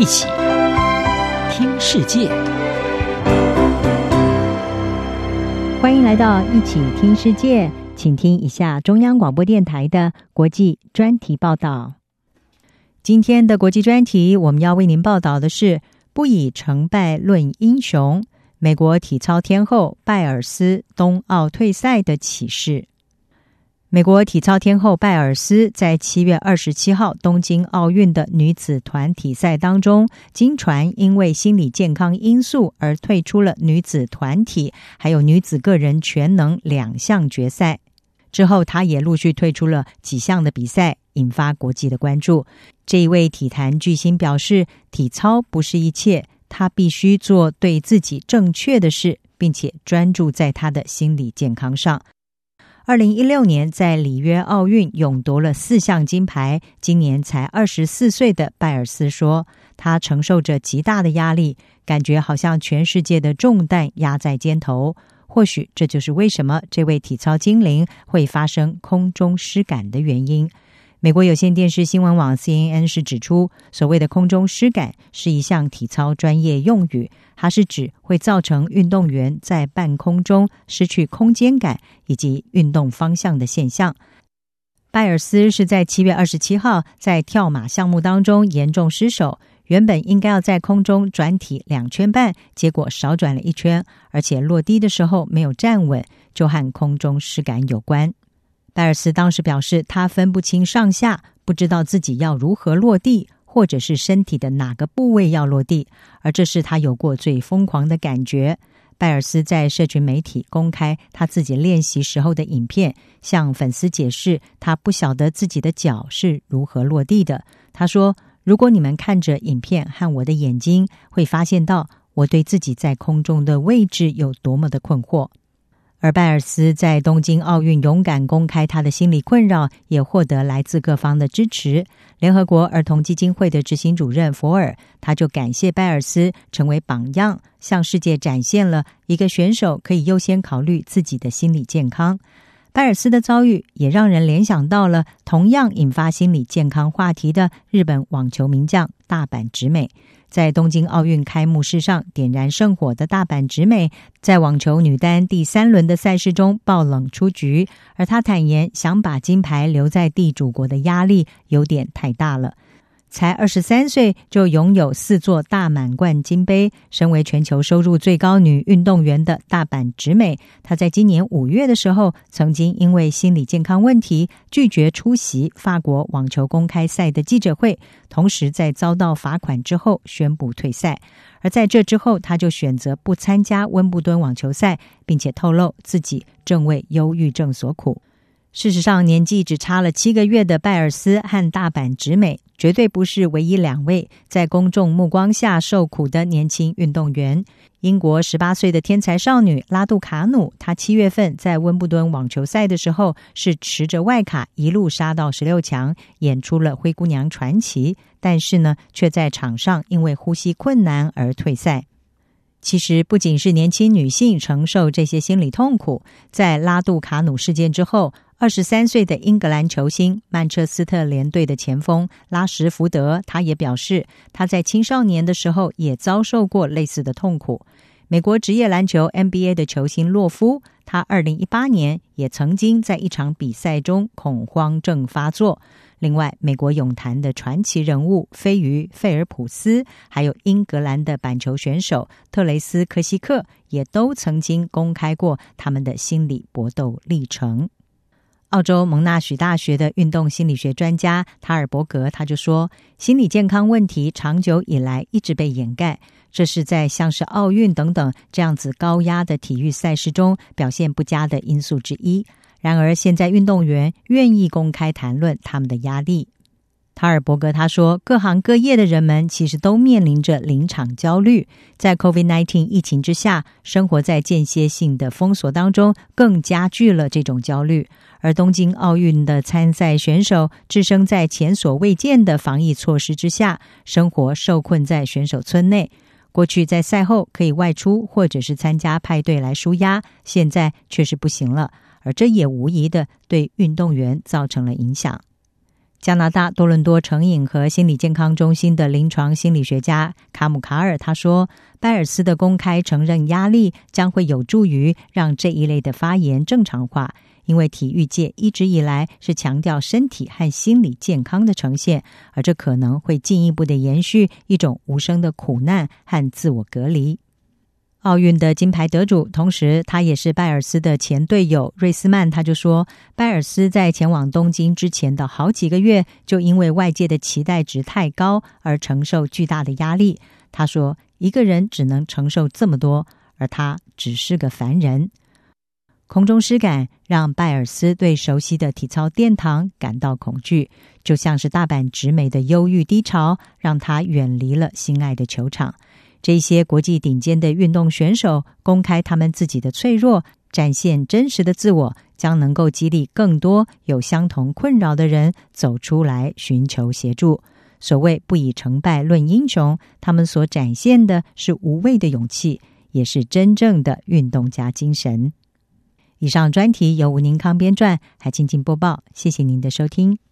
一起听世界，欢迎来到一起听世界，请听一下中央广播电台的国际专题报道。今天的国际专题，我们要为您报道的是：不以成败论英雄，美国体操天后拜尔斯冬奥退赛的启示。美国体操天后拜尔斯在七月二十七号东京奥运的女子团体赛当中，经传因为心理健康因素而退出了女子团体还有女子个人全能两项决赛。之后，她也陆续退出了几项的比赛，引发国际的关注。这一位体坛巨星表示，体操不是一切，她必须做对自己正确的事，并且专注在她的心理健康上。二零一六年在里约奥运勇夺了四项金牌，今年才二十四岁的拜尔斯说：“他承受着极大的压力，感觉好像全世界的重担压在肩头。或许这就是为什么这位体操精灵会发生空中失感的原因。”美国有线电视新闻网 CNN 是指出，所谓的空中失感是一项体操专业用语，它是指会造成运动员在半空中失去空间感以及运动方向的现象。拜尔斯是在七月二十七号在跳马项目当中严重失手，原本应该要在空中转体两圈半，结果少转了一圈，而且落地的时候没有站稳，就和空中失感有关。拜尔斯当时表示，他分不清上下，不知道自己要如何落地，或者是身体的哪个部位要落地，而这是他有过最疯狂的感觉。拜尔斯在社群媒体公开他自己练习时候的影片，向粉丝解释他不晓得自己的脚是如何落地的。他说：“如果你们看着影片和我的眼睛，会发现到我对自己在空中的位置有多么的困惑。”而拜尔斯在东京奥运勇敢公开他的心理困扰，也获得来自各方的支持。联合国儿童基金会的执行主任佛尔，他就感谢拜尔斯成为榜样，向世界展现了一个选手可以优先考虑自己的心理健康。拜尔斯的遭遇也让人联想到了同样引发心理健康话题的日本网球名将大阪直美。在东京奥运开幕式上点燃圣火的大阪直美，在网球女单第三轮的赛事中爆冷出局，而她坦言想把金牌留在地主国的压力有点太大了。才二十三岁就拥有四座大满贯金杯，身为全球收入最高女运动员的大阪直美，她在今年五月的时候，曾经因为心理健康问题拒绝出席法国网球公开赛的记者会，同时在遭到罚款之后宣布退赛。而在这之后，她就选择不参加温布敦网球赛，并且透露自己正为忧郁症所苦。事实上，年纪只差了七个月的拜尔斯和大阪直美，绝对不是唯一两位在公众目光下受苦的年轻运动员。英国十八岁的天才少女拉杜卡努，她七月份在温布敦网球赛的时候，是持着外卡一路杀到十六强，演出了灰姑娘传奇。但是呢，却在场上因为呼吸困难而退赛。其实不仅是年轻女性承受这些心理痛苦，在拉杜卡努事件之后，二十三岁的英格兰球星曼彻斯特联队的前锋拉什福德，他也表示他在青少年的时候也遭受过类似的痛苦。美国职业篮球 NBA 的球星洛夫，他二零一八年也曾经在一场比赛中恐慌症发作。另外，美国泳坛的传奇人物飞鱼费尔普斯，还有英格兰的板球选手特雷斯科西克，也都曾经公开过他们的心理搏斗历程。澳洲蒙纳许大学的运动心理学专家塔尔伯格他就说，心理健康问题长久以来一直被掩盖，这是在像是奥运等等这样子高压的体育赛事中表现不佳的因素之一。然而，现在运动员愿意公开谈论他们的压力。塔尔伯格他说，各行各业的人们其实都面临着临场焦虑。在 COVID-19 疫情之下，生活在间歇性的封锁当中，更加剧了这种焦虑。而东京奥运的参赛选手置身在前所未见的防疫措施之下，生活受困在选手村内。过去在赛后可以外出或者是参加派对来舒压，现在却是不行了。而这也无疑的对运动员造成了影响。加拿大多伦多成瘾和心理健康中心的临床心理学家卡姆卡尔他说：“拜尔斯的公开承认压力将会有助于让这一类的发言正常化，因为体育界一直以来是强调身体和心理健康的呈现，而这可能会进一步的延续一种无声的苦难和自我隔离。”奥运的金牌得主，同时他也是拜尔斯的前队友瑞斯曼，他就说，拜尔斯在前往东京之前的好几个月，就因为外界的期待值太高而承受巨大的压力。他说，一个人只能承受这么多，而他只是个凡人。空中失感让拜尔斯对熟悉的体操殿堂感到恐惧，就像是大阪直美的忧郁低潮，让他远离了心爱的球场。这些国际顶尖的运动选手公开他们自己的脆弱，展现真实的自我，将能够激励更多有相同困扰的人走出来寻求协助。所谓不以成败论英雄，他们所展现的是无畏的勇气，也是真正的运动家精神。以上专题由吴宁康编撰，还静静播报。谢谢您的收听。